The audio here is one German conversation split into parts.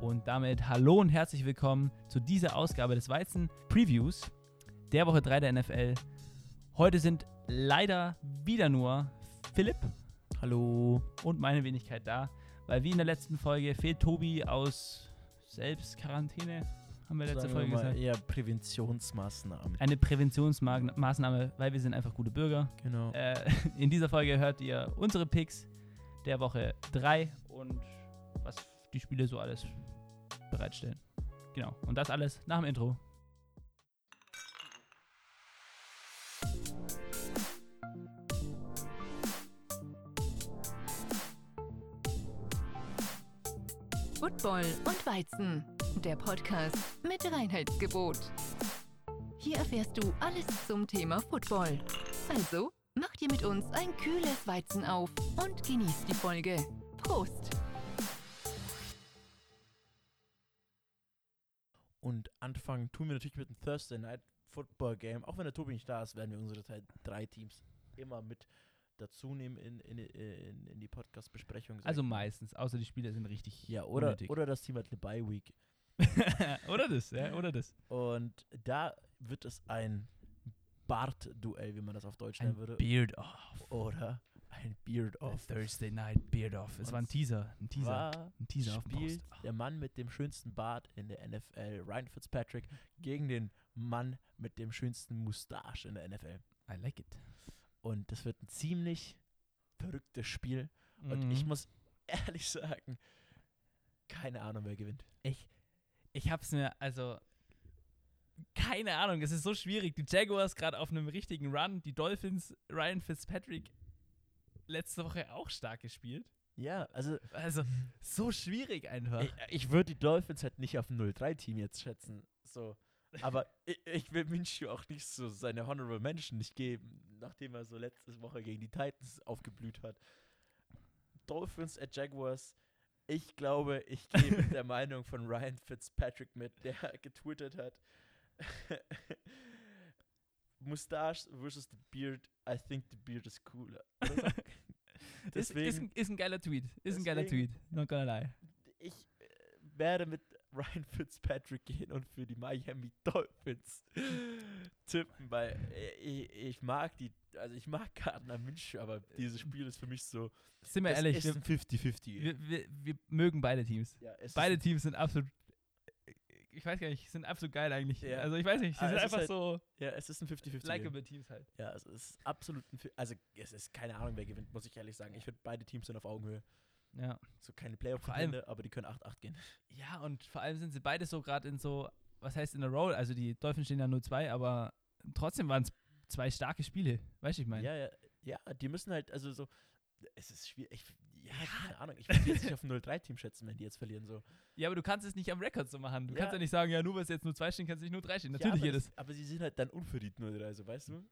Und damit hallo und herzlich willkommen zu dieser Ausgabe des Weizen Previews der Woche 3 der NFL. Heute sind leider wieder nur Philipp Hallo. und meine Wenigkeit da, weil wie in der letzten Folge fehlt Tobi aus Selbstquarantäne, haben wir letzte Sagen Folge wir gesagt. eher Präventionsmaßnahmen. Eine Präventionsmaßnahme, weil wir sind einfach gute Bürger. Genau. Äh, in dieser Folge hört ihr unsere Picks der Woche 3 und was die Spiele so alles bereitstellen. Genau. Und das alles nach dem Intro. Football und Weizen, der Podcast mit Reinheitsgebot. Hier erfährst du alles zum Thema Football. Also, mach dir mit uns ein kühles Weizen auf und genieß die Folge. Prost! Und anfangen tun wir natürlich mit dem Thursday Night Football Game. Auch wenn der Tobi nicht da ist, werden wir unsere drei- drei Teams immer mit dazu nehmen in, in, in, in die Podcast-Besprechung. Also meistens, außer die Spiele sind richtig Ja, oder, unnötig. oder das Team hat eine Bye-Week. oder das, ja, oder das. Und da wird es ein Bart-Duell, wie man das auf Deutsch nennen Ein würde. Beard Off. oder ein Beard-Off. Thursday Night Beard Off. Es Und war ein Teaser. Ein Teaser. Ein Teaser auf dem der Mann mit dem schönsten Bart in der NFL, Ryan Fitzpatrick, gegen den Mann mit dem schönsten Mustache in der NFL. I like it. Und das wird ein ziemlich verrücktes Spiel. Und Mhm. ich muss ehrlich sagen, keine Ahnung, wer gewinnt. Ich, ich hab's mir, also, keine Ahnung, es ist so schwierig. Die Jaguars gerade auf einem richtigen Run, die Dolphins, Ryan Fitzpatrick letzte Woche auch stark gespielt. Ja, also Also, so schwierig einfach. ich, ich würde die Dolphins halt nicht auf ein 0-3-Team jetzt schätzen. So. Aber ich, ich will Minshew auch nicht so seine Honorable Menschen nicht geben, nachdem er so letzte Woche gegen die Titans aufgeblüht hat. Dolphins at Jaguars. Ich glaube, ich gehe mit der Meinung von Ryan Fitzpatrick mit, der getwittert hat. Mustache versus the beard. I think the beard is cooler. So. ist, ist, Deswegen, ein, ist ein geiler Tweet. Ist ein geiler Deswegen- Tweet. Not gonna lie. ich äh, werde mit Ryan Fitzpatrick gehen und für die Miami Dolphins tippen, weil äh, ich, ich mag die, also ich mag Gardner Minshew, aber dieses Spiel ist für mich so, Sind wir ehrlich, ist wir, ein 50-50. wir, wir, wir mögen beide Teams. Ja, Beide Teams sind absolut. Ich weiß gar nicht, sind absolut geil eigentlich. Ja. Also ich weiß nicht, sie Ah, sind es ist einfach halt- so Ja, es ist ein 50-50. likable Teams halt. Ja, es ist absolut ein, also es ist keine Ahnung, wer gewinnt, muss ich ehrlich sagen. Ich finde, beide Teams sind auf Augenhöhe. Ja. So keine playoff Vor allem- aber die können 8-8 gehen. Ja, und vor allem sind sie beide so gerade in so, was heißt in der Roll? Also die Dolphins stehen ja 0-2, aber trotzdem waren es zwei starke Spiele. Weißt du, ich meine? Ja, ja, ja, die müssen halt, also so, es ist schwierig. Ich, ja, keine Ahnung. Ich würde jetzt nicht auf ein 0-3-Team schätzen, wenn die jetzt verlieren. So. Ja, aber du kannst es nicht am Rekord so machen. Du Ja. kannst ja nicht sagen, ja, nur weil es jetzt nur 2 stehen, kannst du nicht nur 3 stehen. ja, Natürlich aber, jedes. das, aber sie sind halt dann unverdient 0-3, so, weißt du?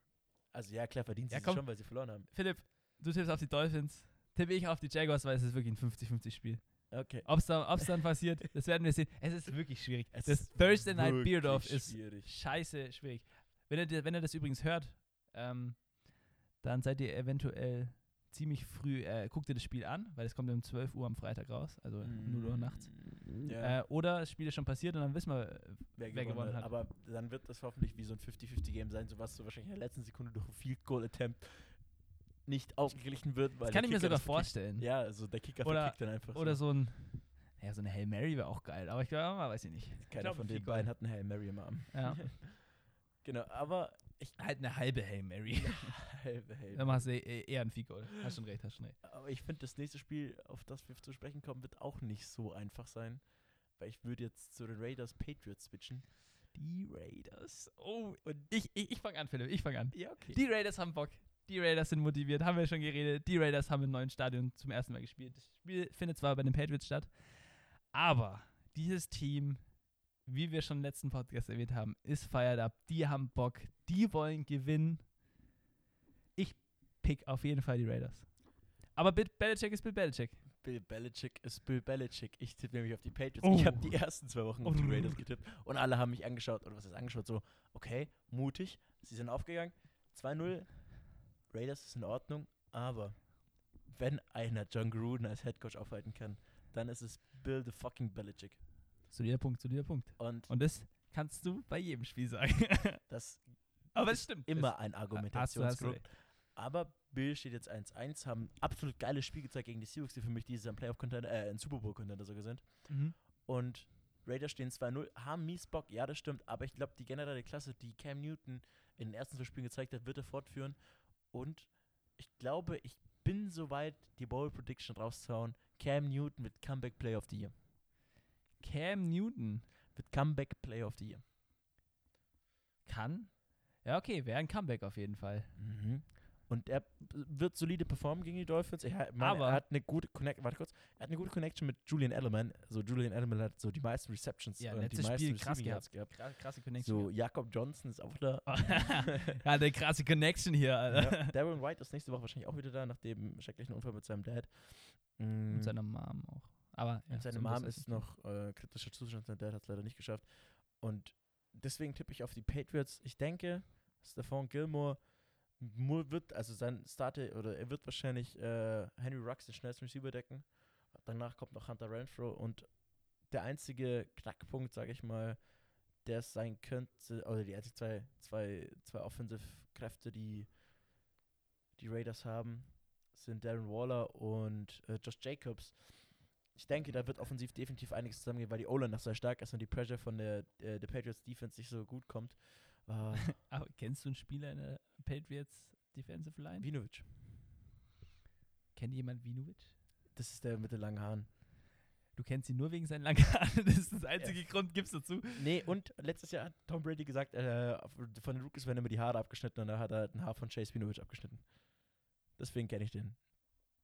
Also ja, klar, verdienen sie Ja, komm. schon, weil sie verloren haben. Philipp, du tippst auf die Dolphins. Tippe ich auf die Jaguars, weil es ist wirklich ein 50-50-Spiel. Okay. Ob es da, ob's dann passiert, das werden wir sehen. Es ist wirklich schwierig. Es das Thursday Night Beard Off ist scheiße schwierig. Wenn ihr, wenn ihr das übrigens hört, ähm, dann seid ihr eventuell ziemlich früh, äh, guckt ihr das Spiel an, weil es kommt um 12 Uhr am Freitag raus, also 0 Uhr nachts. Mm, Ja, Äh, oder das Spiel ist schon passiert und dann wissen wir, äh, wer, wer gewonnen, hat. Aber dann wird das hoffentlich wie so ein 50-50-Game sein, so was so wahrscheinlich in der letzten Sekunde durch ein Field Goal Attempt nicht ausgeglichen wird. Das kann ich mir sogar vorstellen. Ja, also der Kicker Oder- verkickt dann einfach Oder so. so ein, ja, so eine Hail Mary wäre auch geil, aber ich glaube, weiß ich nicht. Ich Keiner glaub, von den beiden hat einen Hail Mary im Arm. Ja. Genau, aber ich halt eine halbe Hail Mary. Hail, Hail Dann machst du eh- eher ein Goal. Hast schon recht, hast schon recht. Aber ich finde, das nächste Spiel, auf das wir zu sprechen kommen, wird auch nicht so einfach sein. Weil ich würde jetzt zu den Raiders Patriots switchen. Die Raiders. Oh, und ich, ich, ich fange an, Philipp, ich fange an. Ja, okay. Die Raiders haben Bock. Die Raiders sind motiviert, haben wir schon geredet. Die Raiders haben im neuen Stadion zum ersten Mal gespielt. Das Spiel findet zwar bei den Patriots statt, aber dieses Team, wie wir schon im letzten Podcast erwähnt haben, ist fired up. Die haben Bock. Die wollen gewinnen. Ich pick auf jeden Fall die Raiders. Aber Bill Belichick ist Bill Belichick. Bill Belichick ist Bill Belichick. Ich tippe nämlich auf die Patriots. Oh. Ich habe die ersten zwei Wochen auf die Oh. Raiders getippt. Und alle haben mich angeschaut. Oder was ist angeschaut? So, okay, mutig. Sie sind aufgegangen. 2-0. Raiders ist in Ordnung. Aber wenn einer John Gruden als Headcoach aufhalten kann, dann ist es Bill the fucking Belichick. Solider Punkt, solider Punkt. Und Und das kannst du bei jedem Spiel sagen. das Aber es stimmt. immer ein Argumentationsgrund. Aber Bill steht jetzt 1-1, haben absolut geiles Spiel gezeigt gegen die Seahawks, die für mich dieses Jahr ein Playoff-Contender, äh, ein Super Bowl-Contender sogar sind. Mhm. Und Raiders stehen 2-0, haben mies Bock, ja, das stimmt, aber ich glaube, die generelle Klasse, die Cam Newton in den ersten zwei Spielen gezeigt hat, wird er fortführen. Und ich glaube, ich bin soweit, die Bowl Prediction rauszuhauen. Cam Newton wird Comeback Player of the Year. Cam Newton Wird Comeback Player of the Year. kann. Ja, okay, wäre ein Comeback auf jeden Fall. Mhm. Und er wird solide performen gegen die Dolphins. Er, hat- Aber- er hat eine gute Connect, warte kurz, er hat eine gute Connection mit Julian Edelman. So Julian Edelman hat so die meisten Receptions Ja, und die letztes meisten Spiel krass gehabt. Krass, krasse Connection. So Jakob Johnson ist auch da. ja, eine krasse Connection hier, Alter. ja, Darren White ist nächste Woche wahrscheinlich auch wieder da, nach dem schrecklichen Unfall mit seinem Dad. Mm, Und seiner Mom auch. Aber ja, und seine so Mom ist noch äh, kritischer Zustand, sein Dad hat es leider nicht geschafft. Und deswegen tippe ich auf die Patriots. Ich denke, Stephon Gilmore wird, also sein Starter, oder er wird wahrscheinlich äh, Henry Rux den schnellsten Receiver decken. Danach kommt noch Hunter Renfro und der einzige Knackpunkt, sage ich mal, der es sein könnte, oder die einzigen zwei, zwei, zwei Offensive-Kräfte, die die Raiders haben, sind Darren Waller und äh, Josh Jacobs. Ich denke, da wird offensiv definitiv einiges zusammengehen, weil die O-Line noch sehr stark ist und die Pressure von der, äh, der Patriots Defense nicht so gut kommt. Äh, Aber kennst du einen Spieler in der Patriots Defensive Line? Vinovic, Kennt jemand Vinovic? das ist der mit den langen Haaren. Du kennst ihn nur wegen seinen langen Haaren. Das ist das einzige Grund, gibst du zu. Nee, und letztes Jahr hat Tom Brady gesagt, äh, von den Rookies werden immer die Haare abgeschnitten und da hat er halt ein Haar von Chase Vinovic abgeschnitten. Deswegen kenne ich den.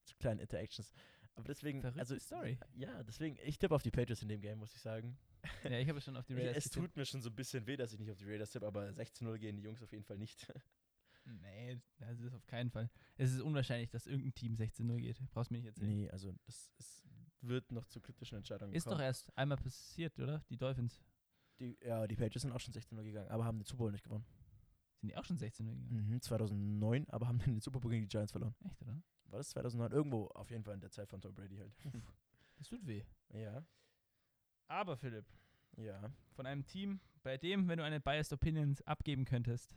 So kleine Interactions. Aber deswegen, Verrückte also Story. Ja, deswegen, ich tippe auf die Patriots in dem Game, muss ich sagen. Ja, ich habe schon auf die Raiders es getippt. tut mir schon so ein bisschen weh, dass ich nicht auf die Raiders tippe, aber 16-0 gehen die Jungs auf jeden Fall nicht. Nee, das ist auf keinen Fall. Es ist unwahrscheinlich, dass irgendein Team 16-0 geht. Brauchst mir nicht erzählen. nee, also das ist, wird noch zu kritischen Entscheidungen Ist doch kommen. erst einmal passiert, oder? Die Dolphins. Die, ja, die Patriots sind auch schon 16-0 gegangen, aber haben den Super Bowl nicht gewonnen. Sind die auch schon 16-0 gegangen? Mhm, 2009, aber haben dann den Super Bowl gegen die Giants verloren. Echt, oder? War das 2009? Irgendwo auf jeden Fall in der Zeit von Tom Brady halt. Das tut weh. ja, Aber Philipp, ja. von einem Team, bei dem, wenn du eine Biased Opinion abgeben könntest,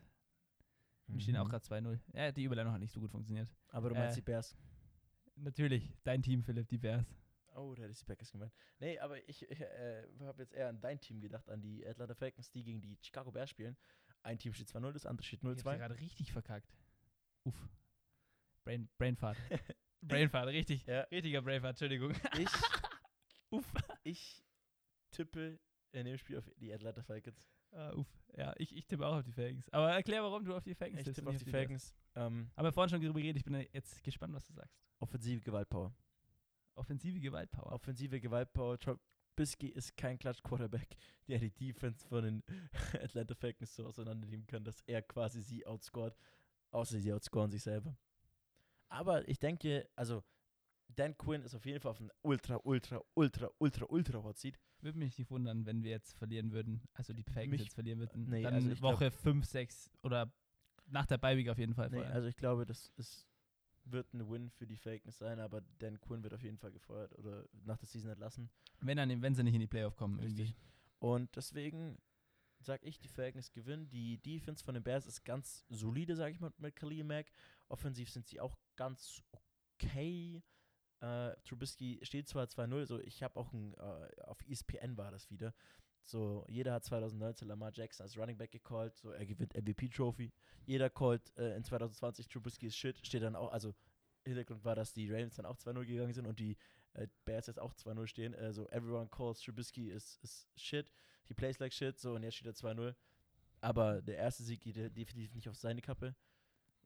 wir stehen auch Mhm. gerade 2-0. Ja, die Überleitung hat nicht so gut funktioniert. Aber du meinst äh, die Bears. Natürlich, dein Team, Philipp, die Bears. Oh, da hätte ich die Packers gemeint. Nee, aber ich, ich äh, habe jetzt eher an dein Team gedacht, an die Atlanta Falcons, die gegen die Chicago Bears spielen. Ein Team steht 2-0, das andere steht Ich hab's 0-2. gerade richtig verkackt. Uff. Brain, Brainfart. Brainfart, richtig. Ja. Richtiger Brainfart, Entschuldigung. Ich, Uff. ich tippe in dem Spiel auf die Atlanta Falcons. Ah, uff. Ja, ich, ich tippe auch auf die Falcons. Aber erklär, warum du auf die Falcons Ich tippst tippe und auf die Bears. Falcons. Ähm, Aber vorhin schon darüber geredet, ich bin jetzt gespannt, was du sagst. offensive Gewaltpower. Offensive Gewaltpower. Offensive Gewaltpower. Trubisky ist kein Klatsch-Quarterback, der die Defense von den Atlanta Falcons so auseinandernehmen kann, dass er quasi sie outscored. Außer sie outscoren sich selber. Aber ich denke, also Dan Quinn ist auf jeden Fall auf einem ultra, ultra, ultra, ultra, ultra Hot Seat. Würde mich nicht wundern, wenn wir jetzt verlieren würden. Also die Falcons jetzt verlieren würden. nee, dann also Woche 5, 6 oder nach der Week auf jeden Fall. Nee, also ich glaube, das ist, wird ein Win für die Falcons sein, aber Dan Quinn wird auf jeden Fall gefeuert oder nach der Season entlassen. wenn, dann, wenn sie nicht in die Playoff kommen. Irgendwie. Richtig. Und deswegen sage ich, die Falcons gewinnen. Die Defense von den Bears ist ganz solide, sage ich mal, mit Khalil Mack. Offensiv sind sie auch ganz okay. Äh, Trubisky steht zwar 2-0, so ich habe auch ein, äh, auf ESPN war das wieder. So, jeder hat 2019 Lamar Jackson als Running Back gecallt, so er gewinnt MVP-Trophy. Jeder callt äh, in 2020 Trubisky ist shit, steht dann auch, also Hintergrund war, dass die Ravens dann auch 2-0 gegangen sind und die äh, Bears jetzt auch 2-0 stehen. Also everyone calls Trubisky is, is shit. He plays like shit. So, und jetzt steht er 2-0. Aber der erste Sieg geht de- definitiv nicht auf seine Kappe.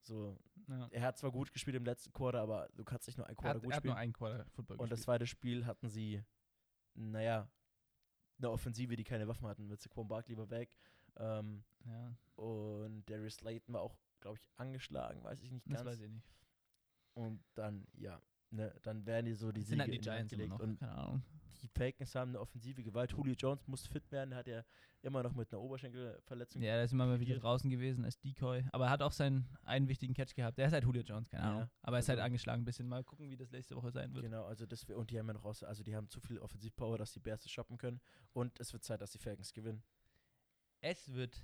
So, Ja. er hat zwar gut gespielt im letzten Quarter, aber du kannst nicht nur ein Er Quarter hat, gut er hat nur spielen. einen Quarter Football Und das zweite Spiel hatten sie, naja, eine Offensive, die keine Waffen hatten. Mit Saquon Barkley war weg. Ähm, Ja, und Darius Slayton war auch, glaube ich, angeschlagen, weiß ich nicht das ganz. weiß ich nicht. Und dann, ja, ne, dann wären die so die sind Siege halt die Giants gelegt. noch. Und Keine Ahnung. die Falcons haben eine offensive Gewalt. Julio Jones muss fit werden, hat er immer noch mit einer Oberschenkelverletzung. Ja, der ist immer mal wieder draußen gewesen als Decoy. Aber er hat auch seinen einen wichtigen Catch gehabt. Der ist halt Julio Jones, keine Ja, Ahnung. Aber er ist halt also- angeschlagen ein bisschen. Mal gucken, wie das nächste Woche sein wird. Genau, also das wär- und die haben ja noch aus, also die haben zu viel Offensivpower, dass die Bears das shoppen können. Und es wird Zeit, dass die Falcons gewinnen. Es wird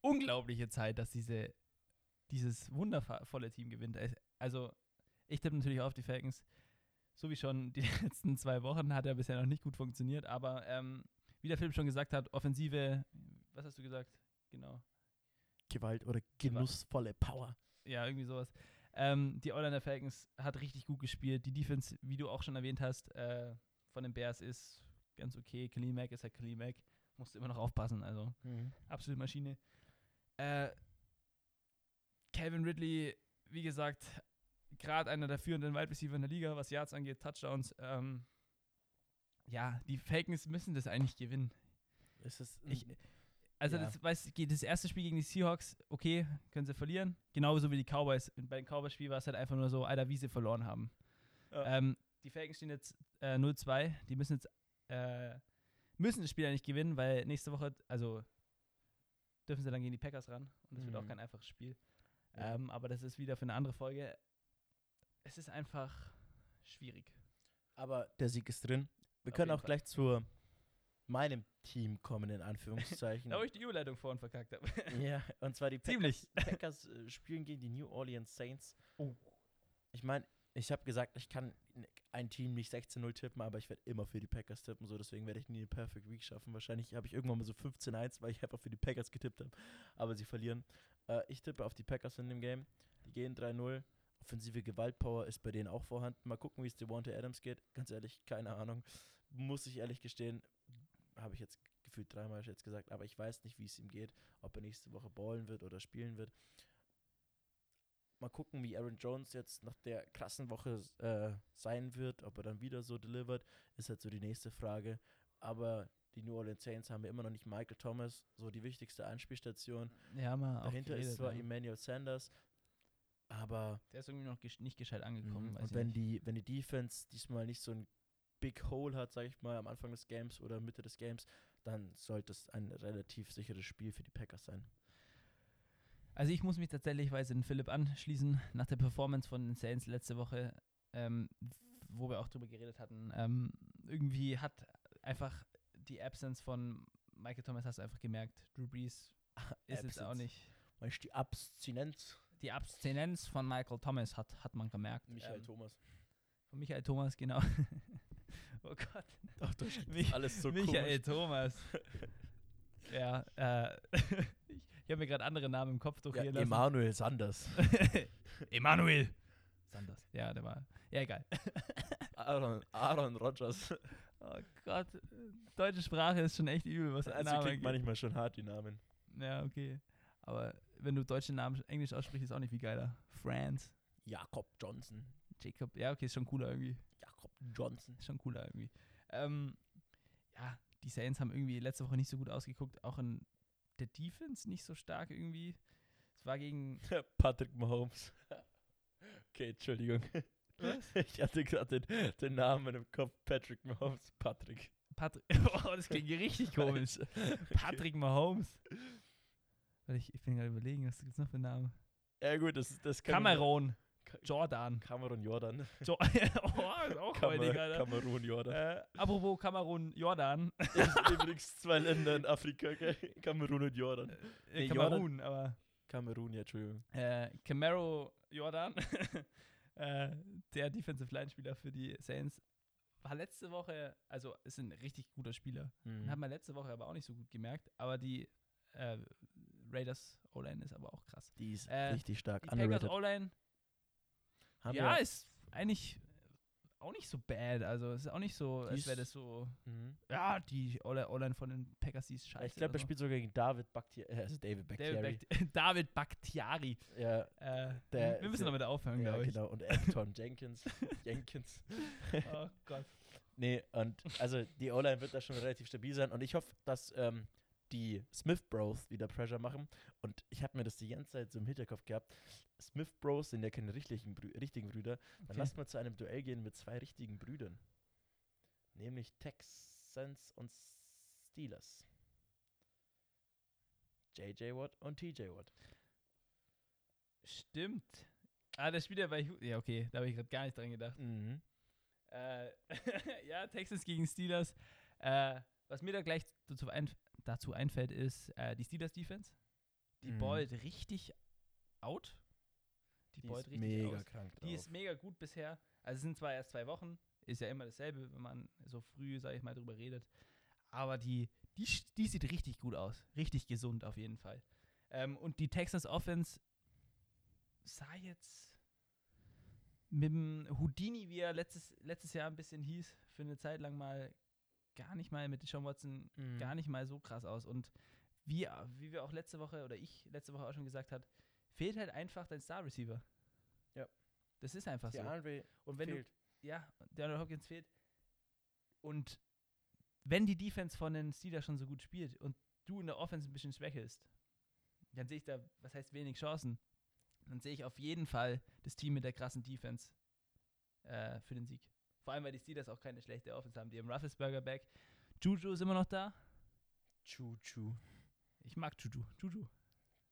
unglaubliche Zeit, dass diese, dieses wundervolle Team gewinnt. Es- Also, ich tippe natürlich auf die Falcons. So wie schon die letzten zwei Wochen hat er bisher noch nicht gut funktioniert. Aber ähm, wie der Film schon gesagt hat, Offensive, was hast du gesagt? Genau. Gewalt oder genussvolle Power. Ja, irgendwie sowas. Ähm, die Orlando Falcons hat richtig gut gespielt. Die Defense, wie du auch schon erwähnt hast, äh, von den Bears ist ganz okay. Khalil Mack ist halt Khalil Mack. Musst immer noch aufpassen, also absolute Maschine. Äh, Calvin Ridley, wie gesagt, gerade einer der führenden Wide Receiver in der Liga, was Yards angeht, Touchdowns. Ähm, ja, die Falcons müssen das eigentlich gewinnen. Ist es Ich, also Ja. das, weiß, geht das erste Spiel gegen die Seahawks, okay, können sie verlieren. Genauso wie die Cowboys. Bei den Cowboys-Spiel war es halt einfach nur so, Alter, wie sie verloren haben. Ja. Ähm, die Falcons stehen jetzt äh, 0-2. Die müssen jetzt äh, müssen das Spiel eigentlich gewinnen, weil nächste Woche, also dürfen sie dann gegen die Packers ran. Und das wird auch Mhm. kein einfaches Spiel. Ja. Ähm, aber das ist wieder für eine andere Folge. Es ist einfach schwierig. aber der Sieg ist drin. Wir Auf können auch Fall. gleich zu meinem Team kommen, in Anführungszeichen. Da wo ich die Überleitung vorhin verkackt habe. ja, und zwar die Ziemlich. Packers, Packers äh, spielen gegen die New Orleans Saints. Oh. Ich meine, ich habe gesagt, ich kann ein Team nicht 16-0 tippen, aber ich werde immer für die Packers tippen, so deswegen werde ich nie eine Perfect Week schaffen. Wahrscheinlich habe ich irgendwann mal so 15-1, weil ich einfach für die Packers getippt habe, aber sie verlieren. Äh, ich tippe auf die Packers in dem Game. Die gehen 3-0. Offensive Gewaltpower ist bei denen auch vorhanden. Mal gucken, wie es Devontae Adams geht. Ganz ehrlich, keine Ahnung. Muss ich ehrlich gestehen, habe ich jetzt gefühlt dreimal jetzt gesagt, aber ich weiß nicht, wie es ihm geht, ob er nächste Woche ballen wird oder spielen wird. Mal gucken, wie Aaron Jones jetzt nach der krassen Woche äh, sein wird, ob er dann wieder so delivert, ist halt so die nächste Frage. Aber die New Orleans Saints haben ja immer noch nicht Michael Thomas, so die wichtigste Anspielstation. Ja, mal Dahinter geredet, ist zwar ja. Emmanuel Sanders, aber Der ist irgendwie noch nicht gescheit angekommen. Mhm. Und ich wenn nicht. die, wenn die Defense diesmal nicht so ein Big Hole hat, sag ich mal, am Anfang des Games oder Mitte des Games, dann sollte es ein relativ sicheres Spiel für die Packers sein. Also ich muss mich tatsächlich weise den Philipp anschließen, nach der Performance von den Saints letzte Woche, ähm, wo wir auch drüber geredet hatten. Ähm, irgendwie hat einfach die Absence von Michael Thomas, hast du einfach gemerkt, Drew Brees ist jetzt auch Absence. nicht. Weißt du, die Abstinenz? Die Abstinenz von Michael Thomas hat, hat man gemerkt. Michael ähm, Thomas. Von Michael Thomas, genau. oh Gott. Ach, das Mich- alles so Michael komisch. Thomas. ja, äh, ich, ich habe mir gerade andere Namen im Kopf Ja, durchgehen lassen. Emanuel Sanders. Emanuel. Sanders. Ja, der war. Ja, egal. Aaron, Aaron Rodgers. Oh Gott. Deutsche Sprache ist schon echt übel, was Also klingt manchmal schon hart, die Namen. Ja, okay. Aber wenn du deutsche Namen Englisch aussprichst, ist auch nicht viel geiler. Franz, Jakob Johnson. Jacob. Ja, okay, ist schon cooler irgendwie. Jakob Johnson. Ist schon cooler irgendwie. Ähm, ja, die Saints haben irgendwie letzte Woche nicht so gut ausgeguckt. Auch in der Defense nicht so stark irgendwie. Es war gegen. Patrick Mahomes. okay, Entschuldigung. Was? Ich hatte gerade den, den Namen im Kopf. Patrick Mahomes. Patrick. Patrick. Oh, das klingt richtig komisch. Patrick Mahomes. Warte, Ich, ich bin gerade überlegen, was gibt es noch für Namen? Ja gut, das, das kann Kamerun. Ka- Jordan. Kamerun Jordan. Jo oh, ist auch heutig, Alter. Kamerun Jordan. Äh, apropos Kamerun, Jordan. Übrigens zwei Länder in Afrika, gell? Kamerun und Jordan. Äh, Nee, Kamerun, aber. Kamerun, ja, Entschuldigung. Äh, Camaro Jordan, äh, der Defensive Line Spieler für die Saints, war letzte Woche, also ist ein richtig guter Spieler. Mhm. Hat man letzte Woche aber auch nicht so gut gemerkt. Aber die äh, Raiders O-Line ist aber auch krass. Die ist Äh, richtig stark. Die Packers. O-Line, ja, ist eigentlich auch nicht so bad. Also es ist auch nicht so, Die als wäre das so, Mhm. ja, die O-Line von den Packers, die ist scheiße. Ich glaube, er so. spielt sogar gegen David Bakhtiari. Also David Bakhtiari. David Bakhtiari. Ja, Äh, Der- wir müssen der- damit aufhören, ja glaube ich. genau. Und Anton Jenkins. Jenkins. Oh Gott. Nee, und also die O-Line wird da schon relativ stabil sein. Und ich hoffe, dass ähm, die Smith Bros wieder Pressure machen. Und ich habe mir das die ganze Zeit so im Hinterkopf gehabt. Smith Bros sind ja keine richtigen, Brü richtigen Brüder. Dann Okay. lasst mal zu einem Duell gehen mit zwei richtigen Brüdern. Nämlich Texans und Steelers. JJ Watt und TJ Watt. Stimmt. Ah, das Spiel ja bei Hu Ja, okay, da habe ich gerade gar nicht dran gedacht. Mhm. Äh, ja, Texas gegen Steelers. Äh, was mir da gleich dazu, einf dazu einfällt, ist äh, die Steelers Defense. Die Mhm. ballt richtig out. Die, Die ballt richtig mega aus. krank drauf. Die ist mega gut bisher. Also es sind zwar erst zwei Wochen, ist ja immer dasselbe, wenn man so früh, sag ich mal, drüber redet. Aber die, die, die sieht richtig gut aus. Richtig gesund auf jeden Fall. Ähm, und die Texas Offense sah jetzt mit dem Houdini, wie er letztes, letztes Jahr ein bisschen hieß, für eine Zeit lang mal gar nicht mal mit Sean Watson Mhm. gar nicht mal so krass aus. Und wie, wie wir auch letzte Woche oder ich letzte Woche auch schon gesagt hat, fehlt halt einfach dein Star Receiver. Ja. Das ist einfach Die so. Andre Und wenn fehlt. du, ja, der Hopkins fehlt. Und wenn die Defense von den Steelers schon so gut spielt und du in der Offense ein bisschen schwächelst, dann sehe ich da, was heißt wenig Chancen, dann sehe ich auf jeden Fall das Team mit der krassen Defense äh, für den Sieg. Vor allem, weil die Steelers auch keine schlechte Offense haben. Die haben Rufflesberger back. Juju ist immer noch da. Juju. Ich mag Juju. Juju.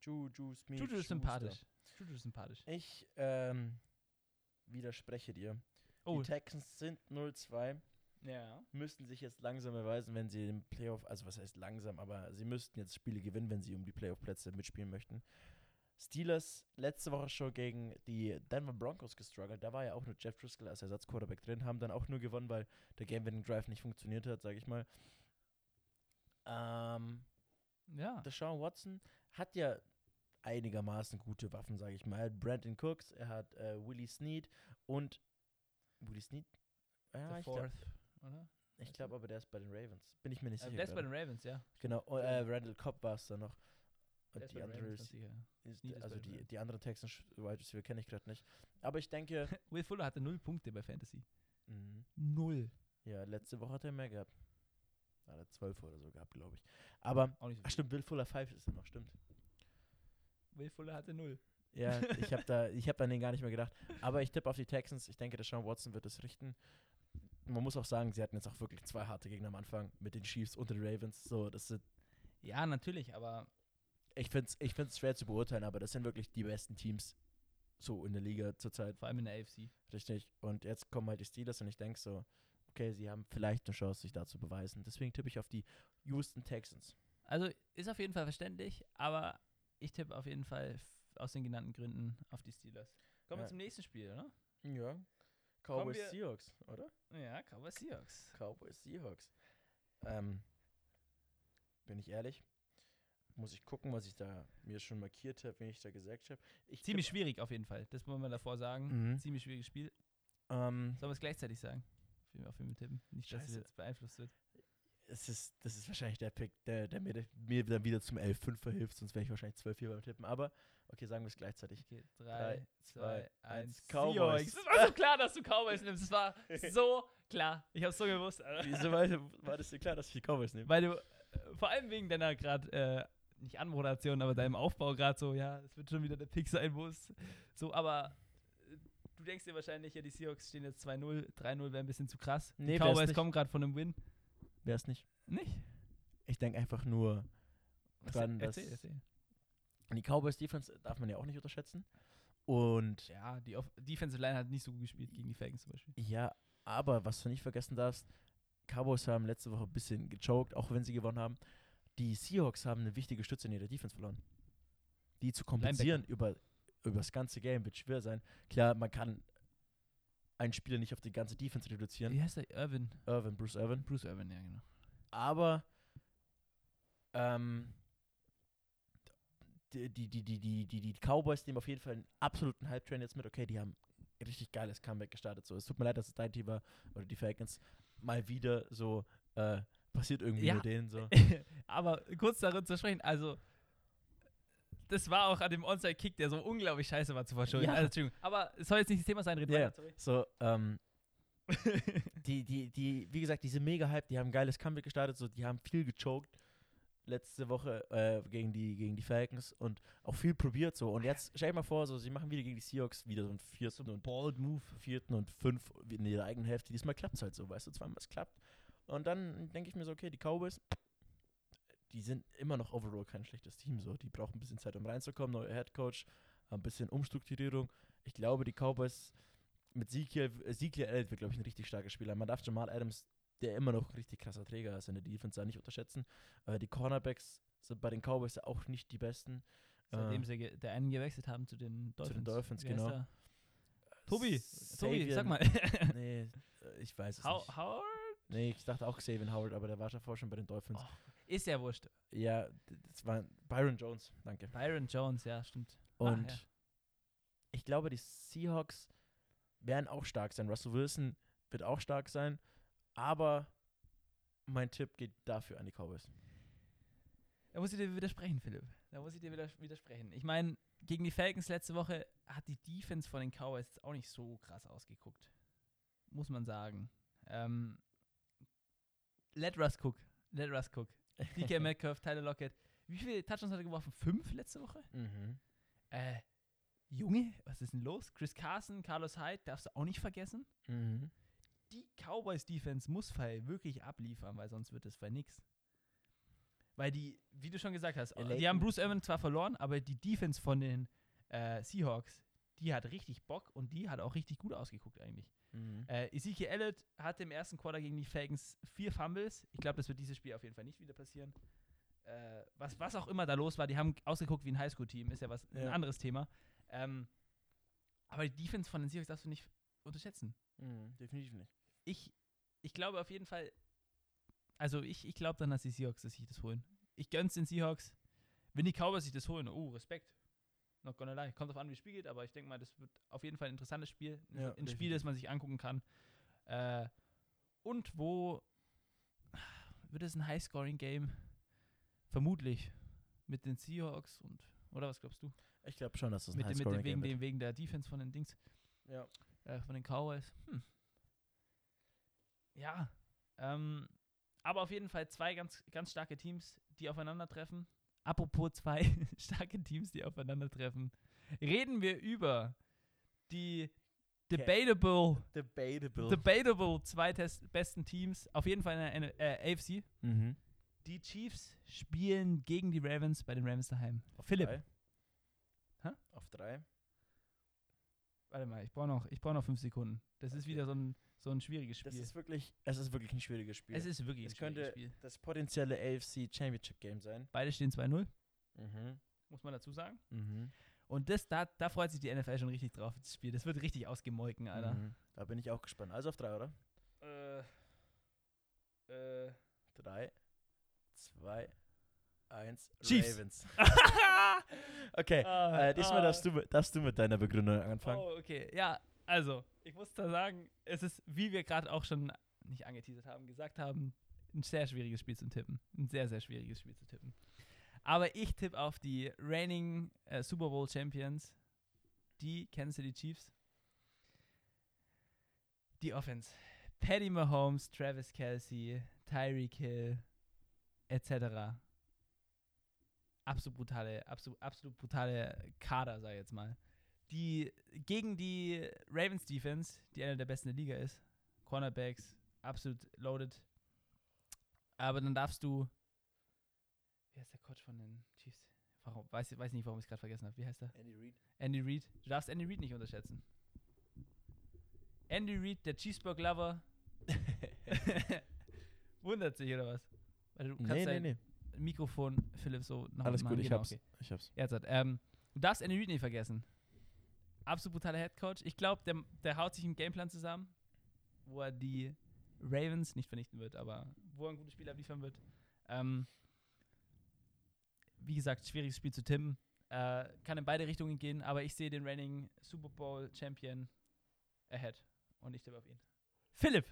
Juju Smith. Juju ist sympathisch. Juju ist sympathisch. Ich ähm, widerspreche dir. Oh, Die Texans sind 0-2, ja. müssten sich jetzt langsam erweisen, wenn sie im Playoff, also was heißt langsam, aber sie müssten jetzt Spiele gewinnen, wenn sie um die Playoff-Plätze mitspielen möchten. Steelers letzte Woche schon gegen die Denver Broncos gestruggelt. Da war ja auch nur Jeff Driscoll als Ersatzquarterback drin, haben dann auch nur gewonnen, weil der Game-Winning-Drive nicht funktioniert hat, sage ich mal. Ähm, Ja. Deshaun Watson hat ja einigermaßen gute Waffen, sage ich mal. Er hat Brandon Cooks, er hat äh, Willie Snead und Willie Snead? Ja, Der ich glaube oder? ich glaub aber, der ist bei den Ravens. Bin ich mir nicht Äh, sicher. der ist bei den Ravens, ja. genau, oh, äh, Randall Cobb war es dann noch. Und Der ist die andere ist, ist, also die, die anderen Texans Wide Receiver kenne ich gerade nicht. Aber ich denke, Will Fuller hatte null Punkte bei Fantasy. mh, Null. ja, letzte Woche hat er mehr gehabt. Da hat er zwölf oder so gehabt, glaube ich. Aber, Auch nicht so ach stimmt, Will Fuller 5 ist er noch, stimmt. Will Fuller hatte null. Ja, ich habe da, ich habe an den gar nicht mehr gedacht. Aber ich tippe auf die Texans. Ich denke, der Sean Watson wird es richten. Man muss auch sagen, sie hatten jetzt auch wirklich zwei harte Gegner am Anfang mit den Chiefs und den Ravens. So, das sind, Ja, natürlich, aber ich finde es ich find's schwer zu beurteilen, aber das sind wirklich die besten Teams so in der Liga zurzeit. vor allem in der AFC. Richtig. Und jetzt kommen halt die Steelers und ich denke so, okay, sie haben vielleicht eine Chance, sich da zu beweisen. Deswegen tippe ich auf die Houston Texans. Also ist auf jeden Fall verständlich, aber ich tippe auf jeden Fall aus den genannten Gründen auf die Steelers. Kommen wir Ja. zum nächsten Spiel, oder? Ja. Cowboys wir- Seahawks, oder? Ja, Cowboys Seahawks. Cowboys Seahawks. Ähm, bin ich ehrlich, muss ich gucken, was ich da mir schon markiert habe, wenn ich da gesagt habe. Ich Ziemlich tipp- schwierig auf jeden Fall. Das wollen wir davor sagen. Mhm. Ziemlich schwieriges Spiel. Ähm, Sollen wir es gleichzeitig sagen? Auf wen- Auf wen wir tippen. Nicht, dass es Scheiße. jetzt beeinflusst wird. es ist, das ist wahrscheinlich der Pick, der, der mir, mir dann wieder zum 11-5 verhilft, sonst wäre ich wahrscheinlich 12-4 beim Tippen. Aber okay, sagen wir es gleichzeitig. Okay, Drei, 3, zwei, 2, eins. 1. Cowboys. Es war so klar, dass du Cowboys nimmst. Es war so klar. Ich hab's so gewusst. Wieso war, war das dir klar, dass ich die Cowboys nehme? Weil du, äh, vor allem wegen deiner gerade, äh, nicht Anmoderation, aber deinem Aufbau gerade so, ja, es wird schon wieder der Pick sein, wo es so, aber äh, du denkst dir wahrscheinlich, ja, die Seahawks stehen jetzt 2-0, 3-0 wäre ein bisschen zu krass. Nee, die Cowboys kommen gerade von einem Win. Wäre es nicht. Nicht? Ich denke einfach nur dran, dass erzähl, erzähl. die Cowboys Defense darf man ja auch nicht unterschätzen. Und Ja, die Off Defensive Line hat nicht so gut gespielt gegen die Falcons zum Beispiel. Ja, aber was du nicht vergessen darfst, Cowboys haben letzte Woche ein bisschen gechoked, auch wenn sie gewonnen haben. Die Seahawks haben eine wichtige Stütze in ihrer Defense verloren. Die zu kompensieren über, über das ganze Game wird schwer sein. Klar, man kann einen Spieler nicht auf die ganze Defense reduzieren. Wie heißt der? Irvin. Irvin, Bruce Irvin. Bruce Irvin, ja, genau. Aber ähm, die, die, die, die, die, die, Cowboys nehmen auf jeden Fall einen absoluten Hype-Train jetzt mit. Okay, die haben ein richtig geiles Comeback gestartet. So, es tut mir leid, dass es dein Team war oder die Falcons mal wieder so äh, passiert irgendwie Ja. nur denen so. Aber kurz darin zu sprechen, also das war auch an dem Onside-Kick, der so unglaublich scheiße war zu verschulden. Ja. Also, Entschuldigung. Aber es soll jetzt nicht das Thema sein, red Ja, weiter, sorry. So, ähm, die, die, die, wie gesagt, diese Mega-Hype, die haben ein geiles Comeback gestartet, so, die haben viel gechoked letzte Woche äh, gegen, die, gegen die Falcons und auch viel probiert so. Und jetzt stell dir mal vor, so, sie machen wieder gegen die Seahawks wieder so einen vierten und Bold Move. vierten und fünf in ihrer eigenen Hälfte. Diesmal klappt es halt so, weißt du, zweimal es klappt. Und dann denke ich mir so, okay, die Cowboys, die sind immer noch overall kein schlechtes Team. So. Die brauchen ein bisschen Zeit, um reinzukommen, neuer Headcoach, ein bisschen Umstrukturierung. Ich glaube, die Cowboys mit Ezekiel, Elliott wird, glaube ich, ein richtig starker Spieler. Man darf Jamal Adams, der immer noch ein richtig krasser Träger ist in der Defense, da nicht unterschätzen. Äh, die Cornerbacks sind bei den Cowboys auch nicht die besten. Seitdem Äh, sie der einen gewechselt haben zu den Dolphins. den Dolphins, Wie genau. Tobi, Tobi, sag mal. Nee, ich weiß es How, nicht. Howard? Nee, ich dachte auch Xavier Howard, aber der war davor schon bei den Dolphins. Oh, Ist ja wurscht. Ja, das war Byron Jones, danke. Byron Jones, ja, stimmt. Und ja. ich glaube, die Seahawks werden auch stark sein. Russell Wilson wird auch stark sein, aber mein Tipp geht dafür an die Cowboys. Da muss ich dir widersprechen, Philipp. Da muss ich dir widersprechen. Ich meine, gegen die Falcons letzte Woche hat die Defense von den Cowboys auch nicht so krass ausgeguckt. Muss man sagen. Ähm, let Russ cook. Let Russ cook. DK Metcalf, Tyler Lockett. Wie viele Touchdowns hat er geworfen? Fünf letzte Woche? Mhm. Äh, Junge, was ist denn los? Chris Carson, Carlos Hyde, darfst du auch nicht vergessen. Mhm. Die Cowboys-Defense muss Fall wirklich abliefern, weil sonst wird es Fall nix. Weil die, wie du schon gesagt hast, Ja, die haben Bruce Irvin zwar verloren, aber die Defense von den äh, Seahawks, die hat richtig Bock und die hat auch richtig gut ausgeguckt eigentlich. Mhm. Äh, Ezekiel Elliott hatte im ersten Quarter gegen die Falcons vier Fumbles. Ich glaube, das wird dieses Spiel auf jeden Fall nicht wieder passieren. Äh, was, was auch immer da los war, die haben ausgeguckt wie ein Highschool-Team, ist ja was ein Ja. anderes Thema. Ähm, aber die Defense von den Seahawks darfst du nicht unterschätzen Mhm. Definitiv nicht. ich, ich glaube auf jeden Fall, also ich, ich glaube dann, dass die Seahawks sich das holen. Ich gönn's den Seahawks. Wenn die Cowboys sich das holen, oh, Respekt. Not gonna lie. Kommt drauf an, wie das Spiel geht, aber ich denke mal, das wird auf jeden Fall ein interessantes Spiel. Ein- Ja, ein Spiel, das man sich angucken kann. Äh, und wo wird es ein High-Scoring-Game? Vermutlich. Mit den Seahawks und, oder was glaubst du? Ich glaube schon, dass das ein High-Scoring-Game wegen, wird. dem, wegen der Defense von den Dings. Ja. Äh, von den Cowboys. Hm. Ja. Ähm, aber auf jeden Fall zwei ganz, ganz starke Teams, die aufeinandertreffen. Apropos zwei starke Teams, die aufeinandertreffen, reden wir über die debatable, Debatable. debatable zwei Tes- besten Teams, auf jeden Fall in der äh, AFC. mhm. Die Chiefs spielen gegen die Ravens bei den Ravens daheim. Auf Philipp. Drei. Auf drei. Warte mal, ich brauche noch, ich brauch noch fünf Sekunden. Das ist Okay. wieder so ein, so ein schwieriges Spiel. Das ist wirklich, es ist wirklich ein schwieriges Spiel. es ist wirklich es ein schwieriges könnte Spiel. das potenzielle AFC Championship Game sein. Beide stehen 2-0, Mhm. muss man dazu sagen. Mhm. Und das, da, da freut sich die NFL schon richtig drauf, das Spiel. Das wird richtig ausgemolken, Alter. Mhm. Da bin ich auch gespannt. Also auf drei, oder? Äh, äh. Drei, zwei, eins. Chiefs. Ravens. okay, Ah, äh, diesmal ah. darfst du, mit- darfst du mit deiner Begründung anfangen. Oh, okay. Ja, also, ich muss da sagen, es ist, wie wir gerade auch schon nicht angeteasert haben, gesagt haben, ein sehr schwieriges Spiel zu tippen. Ein sehr, sehr schwieriges Spiel zu tippen. Aber ich tippe auf die reigning äh, Super Bowl Champions, die Kansas City Chiefs. Die Offense. Patty Mahomes, Travis Kelsey, Tyreek Hill, etc. Absolut brutale, absolut, absolut brutale Kader, sag ich jetzt mal. Die gegen die Ravens Defense, die eine der besten der Liga ist, Cornerbacks, absolut loaded. Aber dann darfst du. Wie heißt der Coach von den Chiefs? Warum? Weiß, weiß nicht, warum ich es gerade vergessen habe. Wie heißt er? Andy Reid. Andy Reid. Du darfst Andy Reid nicht unterschätzen. Andy Reid, der Cheeseburger Lover, wundert sich oder was? Weil du kannst nee, nee, nee. Mikrofon, Philipp, so nach Alles gut, ich Genau, hab's. okay. Ich hab's. Jetzt hat, ähm, du darfst Andy Reid nicht vergessen. Absolut brutaler Headcoach. Ich glaube, der, der haut sich einen Gameplan zusammen, wo er die Ravens nicht vernichten wird, aber wo er ein gutes Spiel abliefern wird. Ähm, wie gesagt, schwieriges Spiel zu tippen. Äh, kann in beide Richtungen gehen, aber ich sehe den reigning Super Bowl Champion ahead. Und ich tippe auf ihn. Philipp,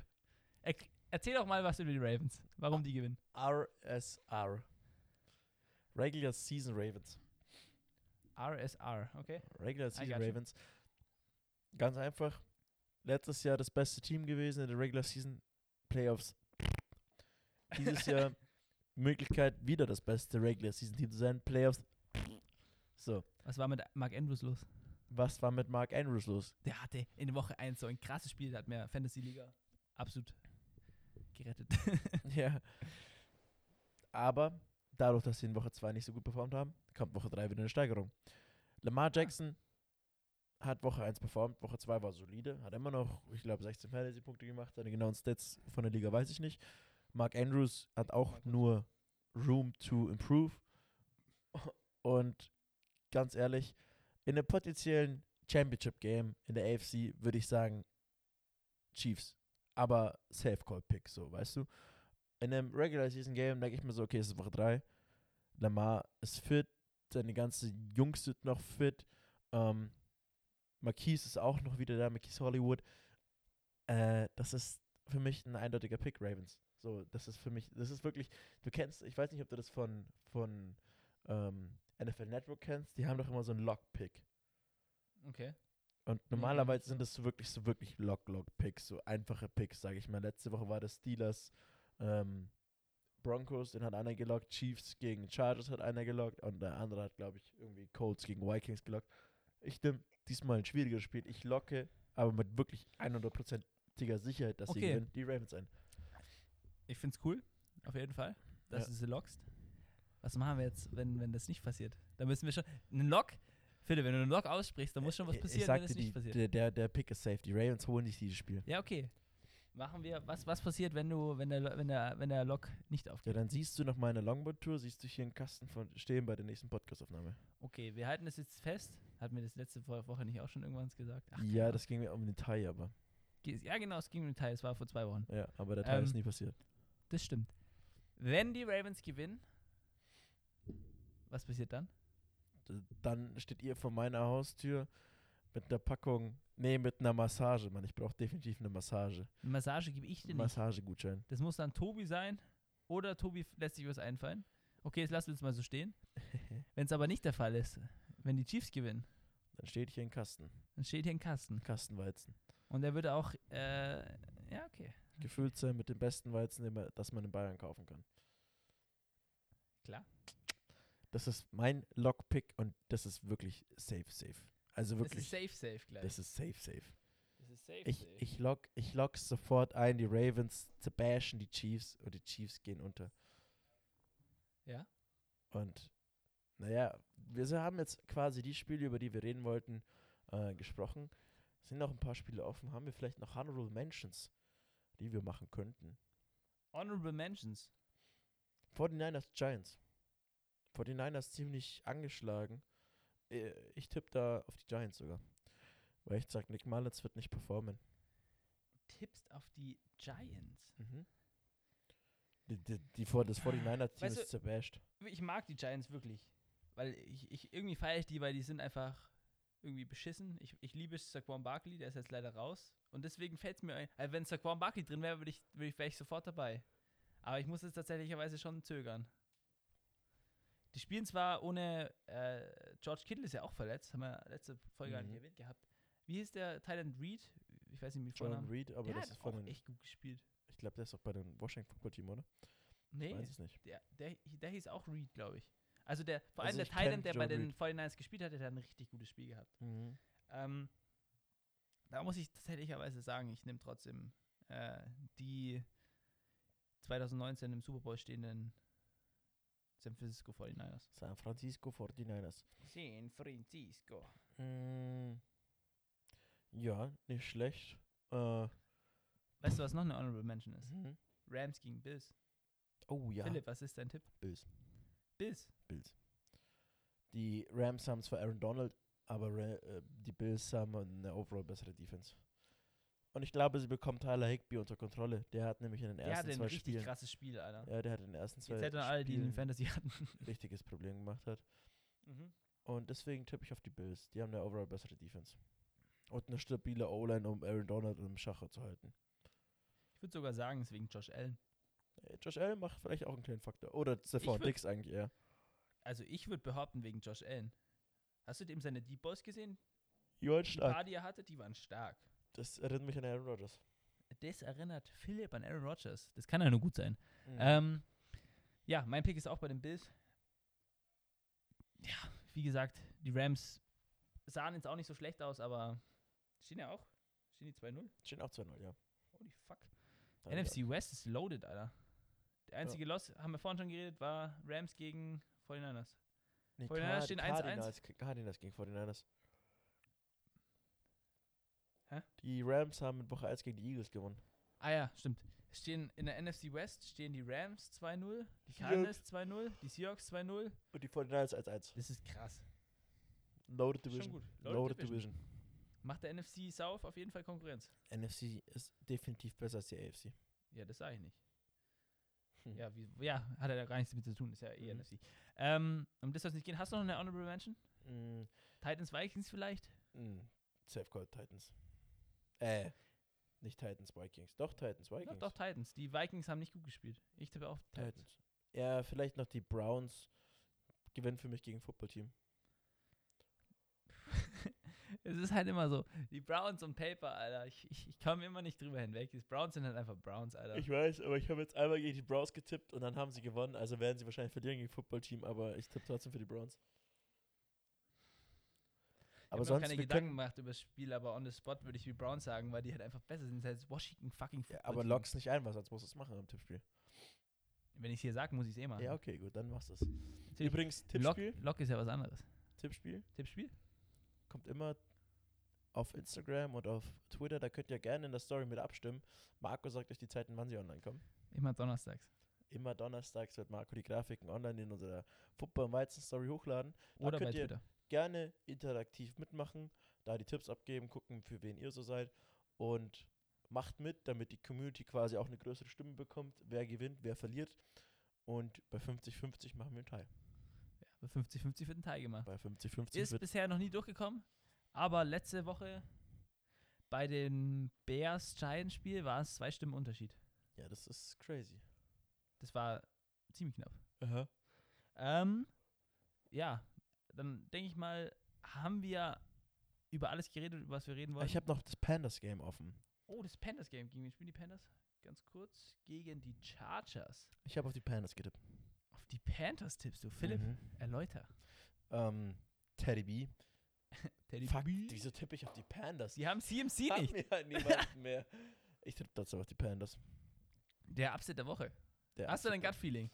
erk- erzähl doch mal was über die Ravens. Warum die gewinnen. RSR. Regular Season Ravens. RSR, okay? Regular Season. Ravens. Ganz einfach. Letztes Jahr das beste Team gewesen in der Regular Season Playoffs. Dieses Jahr Möglichkeit, wieder das beste Regular Season Team zu sein. Playoffs. So, Was war mit Mark Andrews los? was war mit Mark Andrews los? Der hatte in Woche 1 so ein krasses Spiel, der hat mir Fantasy Liga absolut gerettet. ja. Aber dadurch, dass sie in Woche 2 nicht so gut performt haben, kommt Woche 3 wieder eine Steigerung. Lamar Jackson hat Woche 1 performt, Woche 2 war solide, hat immer noch, ich glaube, 16 Fantasy-Punkte gemacht. Seine genauen Stats von der Liga weiß ich nicht. Mark Andrews hat auch nur Room to improve. Und ganz ehrlich, in einem potenziellen Championship-Game in der AFC würde ich sagen Chiefs. Aber Safe Call Pick, so, weißt du? In einem Regular Season Game denke ich mir so, okay, es ist Woche 3. Lamar ist fit, seine ganze Jungs sind noch fit. Ähm, Marquise ist auch noch wieder da, Marquise Hollywood. Äh, das ist für mich ein eindeutiger Pick, Ravens. So, das ist für mich, das ist wirklich, du kennst, ich weiß nicht, ob du das von, von ähm, NFL Network kennst, die haben doch immer so einen Lock-Pick. okay. Und Nee, normalerweise sind das so wirklich so wirklich Lock-Lock-Picks, so einfache Picks, sage ich mal. Letzte Woche war das Steelers ähm, Broncos, den hat einer gelockt, Chiefs gegen Chargers hat einer gelockt und der andere hat, glaube ich, irgendwie Colts gegen Vikings gelockt. Ich nehme diesmal ein schwieriges Spiel. Ich locke, aber mit wirklich 100%iger Sicherheit, dass sie Okay. gewinnen, die Ravens ein. Ich find's cool, auf jeden Fall, dass Ja. du sie lockst. Was machen wir jetzt, wenn, wenn das nicht passiert? Da müssen wir schon. Einen Lock? Philipp, wenn du einen Lock aussprichst, dann muss schon was Ich- passieren, ich wenn sagte, es nicht die, passiert. der, der, Pick ist safe. Die Ravens holen sich dieses Spiel. Ja, okay. Machen wir, was, was passiert, wenn du, wenn der, wenn der, wenn der Lock nicht Ja, aufgeht? dann siehst du noch meine Longboard-Tour, siehst du hier einen Kasten von stehen bei der nächsten Podcast-Aufnahme. Okay, wir halten das jetzt fest. Hatten wir das letzte Wo- Woche nicht auch schon irgendwann gesagt? Ach, ja, keine das ging mir um den Teil, aber. Ja, genau, es ging im Detail. Es war vor zwei Wochen. Ja, aber der Teil Ähm, ist nie passiert. Das stimmt. Wenn die Ravens gewinnen, was passiert dann? Dann steht ihr vor meiner Haustür mit einer Packung, nee, mit einer Massage, Mann. Ich brauche definitiv eine Massage. Eine Massage gebe ich dir nicht. Massagegutschein. Das muss dann Tobi sein. Oder Tobi lässt sich was einfallen. Okay, jetzt lassen wir es mal so stehen. Wenn es aber nicht der Fall ist, wenn die Chiefs gewinnen, Dann steht hier ein Kasten. dann steht hier ein Kasten. Kastenweizen. Und der würde auch, äh, ja, okay. Gefüllt sein mit dem besten Weizen, man- das man in Bayern kaufen kann. Klar. Das ist mein Lockpick und das ist wirklich safe, safe. Also Das wirklich. ist safe, safe gleich. Das ist safe, safe. Das ist safe, Ich, safe. ich lock, ich lock sofort ein, die Ravens zu bashen, die Chiefs und die Chiefs gehen unter. ja? Und naja, wir haben jetzt quasi die Spiele, über die wir reden wollten, äh, gesprochen. Es sind noch ein paar Spiele offen. Haben wir vielleicht noch Honorable Mentions, die wir machen könnten? Honorable Mentions. 49ers Giants. 49ers ziemlich angeschlagen. Äh, Ich tippe da auf die Giants sogar. Weil ich sage, Nick Mullins wird nicht performen. Tippst auf die Giants. Mhm. Die, die, die vor, das 49er-Team Weißt du- ist zerbasht. Ich mag die Giants wirklich. Weil ich, ich irgendwie feiere ich die, weil die sind einfach irgendwie beschissen. Ich, ich liebe Saquon Barkley, der ist jetzt leider raus. Und deswegen fällt es mir ein. Also wenn Saquon Barkley drin wäre, würde ich, würd ich, wäre ich sofort dabei. Aber ich muss jetzt tatsächlicherweise schon zögern. Die spielen zwar ohne äh, George Kittle ist ja auch verletzt, haben wir letzte Folge gar nicht Mhm. erwähnt gehabt. Wie hieß der Thailand Reed? Ich weiß nicht, wie John Vornamen. Reed, aber der das hat ist von auch echt gut gespielt. ich glaube, der ist auch bei den Washington Football Team, oder? Nee, Ich weiß es nicht. der, der, der hieß auch Reed, glaube ich. Also der, vor Also allem ich der Thailand, der bei Joe den Reed. 49ers gespielt hatte, der hat ein richtig gutes Spiel gehabt. Ähm, da muss ich tatsächlicherweise sagen, ich nehme trotzdem äh, die 2019 im Super Bowl stehenden San Francisco 49ers. San Francisco 49ers. San Francisco. Mm, ja, nicht schlecht. Äh, Weißt du, was noch eine Honorable Mention ist? mhm. Rams gegen Bills. Oh ja, Philipp, was ist dein Tipp? Bills. Bills. Bills. Die Rams haben zwar Aaron Donald, aber Ra äh, die Bills haben eine overall bessere Defense. Und ich glaube, sie bekommen Tyler Higby unter Kontrolle. Der hat nämlich in den Der ersten hatte ein zwei richtig Spielen, krasses Spiel, Alter. ja, der hat in den ersten zwei Jetzt hätten alle, die Spielen Fantasy hatten. ein richtiges Problem gemacht hat. mhm. Und deswegen tippe ich auf die Bills. Die haben eine overall bessere Defense. Und eine stabile O-Line, um Aaron Donald im Schacher zu halten. Ich würde sogar sagen, es ist wegen Josh Allen. Äh, Josh Allen macht vielleicht auch einen kleinen Faktor. Oder Stephon Dix eigentlich eher. Also ich würde behaupten, wegen Josh Allen. Hast du dem seine Deep Balls gesehen? Die stark. paar, die er hatte, die waren stark. Das erinnert mich an Aaron Rodgers. Das erinnert Philipp an Aaron Rodgers. Das kann ja nur gut sein. Mhm. Ähm, Ja, mein Pick ist auch bei den Bills. Ja, wie gesagt, die Rams sahen jetzt auch nicht so schlecht aus, aber stehen ja auch. Stehen die 2-0? Stehen auch 2-0, ja. Holy fuck. Dann NFC West ist loaded, Alter. Der einzige Loss, haben wir vorhin schon geredet, war Rams gegen 49ers. Nee, 49ers Card- stehen 1-1. Cardinals, Cardinals gegen 49ers. Hä? Die Rams haben in Woche 1 gegen die Eagles gewonnen. Ah ja, stimmt. Stehen in der NFC West stehen die Rams 2-0, die. Cardinals 2-0, die Seahawks 2-0. Und die 49ers 1-1. Das ist krass. Loaded Division. Schon gut. Loaded, Division. Division. Macht der NFC South auf jeden Fall Konkurrenz. NFC ist definitiv besser als die AFC. Ja, das sage ich nicht. Hm. Ja, wie, ja, hat er da gar nichts damit zu tun, ist ja eh Mhm. NFC. Ähm, um das soll es nicht gehen. Hast du noch eine Honorable Mention? Mm, Titans Vikings vielleicht? mm, Safe Call Titans. Äh, nicht Titans Vikings. Doch, Titans Vikings. doch, Titans. Die Vikings haben nicht gut gespielt. Ich tippe auf Titans. Titans. Ja, vielleicht noch die Browns gewinnen für mich gegen Football-Team. es ist halt immer so. Die Browns und Paper, Alter. Ich, ich, ich komme immer nicht drüber hinweg. Die Browns sind halt einfach Browns, Alter. Ich weiß, aber ich habe jetzt einmal gegen die Browns getippt und dann haben sie gewonnen. Also werden sie wahrscheinlich verlieren gegen Football-Team, aber ich tippe trotzdem für die Browns. Aber ich habe sonst, keine Gedanken gemacht über das Spiel, aber on the spot würde ich wie Browns sagen, weil die halt einfach besser sind als Washington fucking ja, Football aber Team. lock's nicht ein, was sonst musst du es machen im Tippspiel. Wenn ich es hier sage, muss ich es eh machen. Ja, okay, gut, dann machst du es. Übrigens, Lock, Tippspiel, Lock ist ja was anderes. Tippspiel Tippspiel? kommt immer auf Instagram und auf Twitter, da könnt ihr gerne in der Story mit abstimmen. Marco sagt euch die Zeiten, wann sie online kommen. Immer donnerstags. Immer donnerstags wird Marco die Grafiken online in unserer Football und Weizen Story hochladen. Da Oder bei könnt ihr Twitter. Gerne interaktiv mitmachen, da die Tipps abgeben, gucken, für wen ihr so seid und macht mit, damit die Community quasi auch eine größere Stimme bekommt, wer gewinnt, wer verliert. Und bei 50-50 machen wir einen Teil. Ja, bei 50-50 wird ein Teil gemacht. Bei 50-50 Ist bisher noch nie durchgekommen, aber letzte Woche bei dem Bears-Giants-Spiel war es zwei Stimmen Unterschied. ja, das ist crazy. Das war ziemlich knapp. Aha. Ähm, ja, dann denke ich mal, haben wir über alles geredet, über was wir reden wollen. Ich habe noch das Pandas Game offen. oh, das Panthers-Game. Gegen wen spielen die Panthers? Ganz kurz. Gegen die Chargers. Ich habe auf die Pandas getippt. Auf die Panthers tippst du. Philipp, Mhm. erläuter. Ähm, Teddy B. Teddy Fuck, B. wieso tippe ich auf die Pandas? Die haben CMC Haben nicht. wir halt niemanden mehr. Ich tippe dazu auf die Pandas. Der Upset der Woche. Der Hast du dein Gut-Feeling?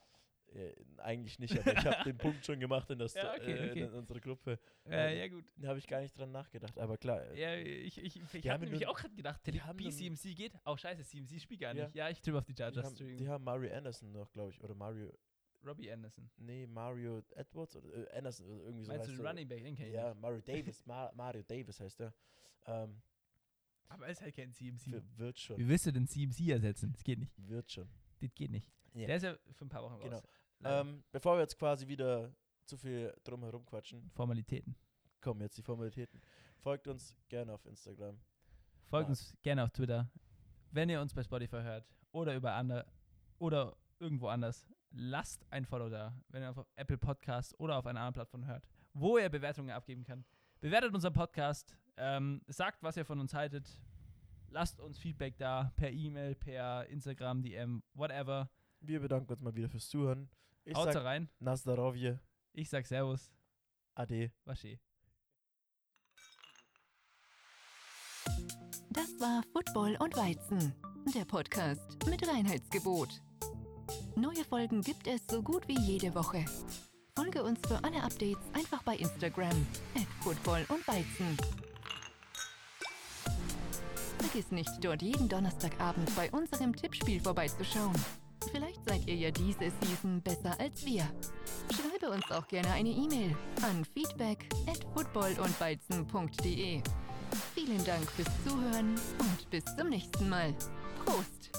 Äh, eigentlich nicht, aber ich habe den Punkt schon gemacht in, das, Ja, okay, äh, okay. in unserer Gruppe. Äh, ja, gut. Da habe ich gar nicht dran nachgedacht, aber klar. äh, Ja, ich, ich, ich, Die habe haben nämlich auch gerade gedacht, haben nur- CMC geht. Oh, scheiße, CMC spielt gar Ja. nicht. Ja, ich tippe auf die Die Chargers. haben, Entschuldigung. die haben Mario Anderson noch, glaube ich. Oder Mario. Robbie Anderson. Nee, Mario Edwards oder äh, Anderson oder irgendwie so. Meinst du heißt den er. Running Back? Den kenn ich Ja, nicht. Mario Davis. Ma Mario Davis heißt er. Ähm, Aber er ist halt kein CMC. für, wird schon. Wie willst du den CMC ersetzen? Das geht nicht. Wird schon. Das geht nicht. Ja. Der ist ja für ein paar Wochen Genau. raus. Ähm, bevor wir jetzt quasi wieder zu viel drumherum quatschen, Formalitäten. kommen jetzt die Formalitäten. Folgt uns gerne auf Instagram. Folgt Ja. uns gerne auf Twitter. Wenn ihr uns bei Spotify hört oder über andere oder irgendwo anders, lasst ein Follow da. Wenn ihr auf Apple Podcast oder auf einer anderen Plattform hört, wo ihr Bewertungen abgeben kann. Bewertet unseren Podcast. Ähm, sagt, was ihr von uns haltet. Lasst uns Feedback da per E-Mail, per Instagram, DM, whatever. Wir bedanken uns mal wieder fürs Zuhören. Ich Haut sag rein. Nazdarovje, Ich sag Servus. Ade. Wasche. Das war Football und Weizen, der Podcast mit Reinheitsgebot. Neue Folgen gibt es so gut wie jede Woche. Folge uns für alle Updates einfach bei Instagram at Football und Weizen. Vergiss nicht, dort jeden Donnerstagabend bei unserem Tippspiel vorbeizuschauen. Vielleicht seid ihr ja diese Season besser als wir. Schreibe uns auch gerne eine E-Mail an feedback at footballundweizen.de. Vielen Dank fürs Zuhören und bis zum nächsten Mal. Prost!